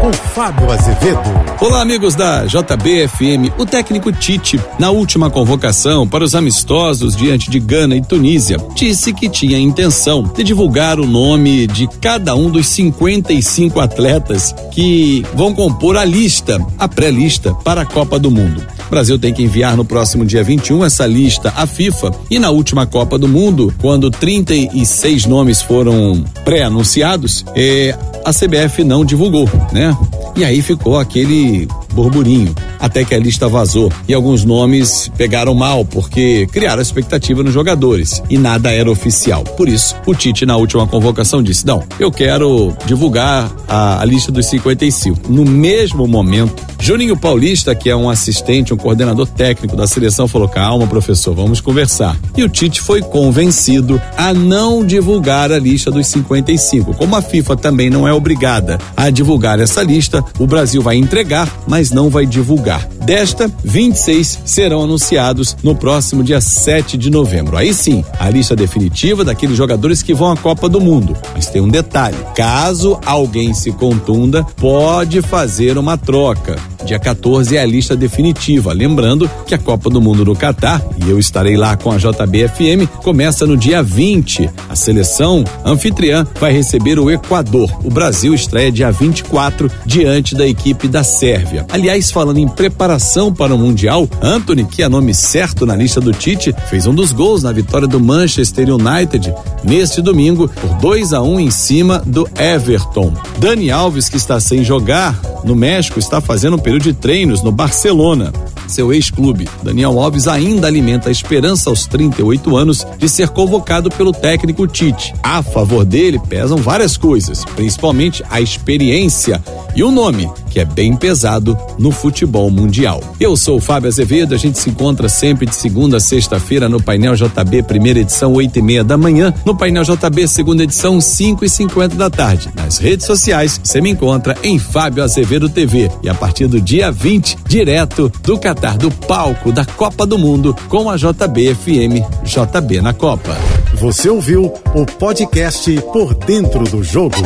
com Fábio Azevedo. Olá, amigos da JBFM. O técnico Tite, na última convocação para os amistosos diante de Gana e Tunísia, disse que tinha intenção de divulgar o nome de cada um dos 55 atletas que vão compor a lista, a pré-lista para a Copa do Mundo. O Brasil tem que enviar no próximo dia 21 essa lista à FIFA e na última Copa do Mundo, quando 36 nomes foram pré-anunciados, eh, a CBF não divulgou, né? E aí ficou aquele burburinho, até que a lista vazou e alguns nomes pegaram mal porque criaram expectativa nos jogadores e nada era oficial. Por isso, o Tite na última convocação disse: "Não, eu quero divulgar a, a lista dos 55". No mesmo momento, Juninho Paulista, que é um assistente, um coordenador técnico da seleção, falou: "Calma, professor, vamos conversar". E o Tite foi convencido a não divulgar a lista dos 55. Como a FIFA também não é obrigada a divulgar essa lista, o Brasil vai entregar, mas não vai divulgar. Desta, 26 serão anunciados no próximo dia 7 de novembro. Aí sim, a lista definitiva daqueles jogadores que vão à Copa do Mundo. Mas tem um detalhe: caso alguém se contunda, pode fazer uma troca. Dia 14 é a lista definitiva. Lembrando que a Copa do Mundo no Catar, e eu estarei lá com a JBFM, começa no dia 20. A seleção anfitriã vai receber o Equador. O Brasil estreia dia 24 diante da equipe da Sérvia. Aliás, falando em preparação para o Mundial, Anthony, que é nome certo na lista do Tite, fez um dos gols na vitória do Manchester United neste domingo por 2 a 1 um em cima do Everton. Dani Alves, que está sem jogar no México, está fazendo um período de treinos no Barcelona seu ex-clube. Daniel Alves ainda alimenta a esperança aos 38 anos de ser convocado pelo técnico Tite. A favor dele pesam várias coisas, principalmente a experiência e o nome, que é bem pesado no futebol mundial. Eu sou o Fábio Azevedo, a gente se encontra sempre de segunda a sexta-feira no Painel JB, primeira edição, oito e meia da manhã, no Painel JB, segunda edição, cinco e cinquenta da tarde. Nas redes sociais, você me encontra em Fábio Azevedo TV e a partir do dia 20, direto do Catar, do palco da Copa do Mundo com a JBFM JB na Copa. Você ouviu o podcast Por Dentro do Jogo.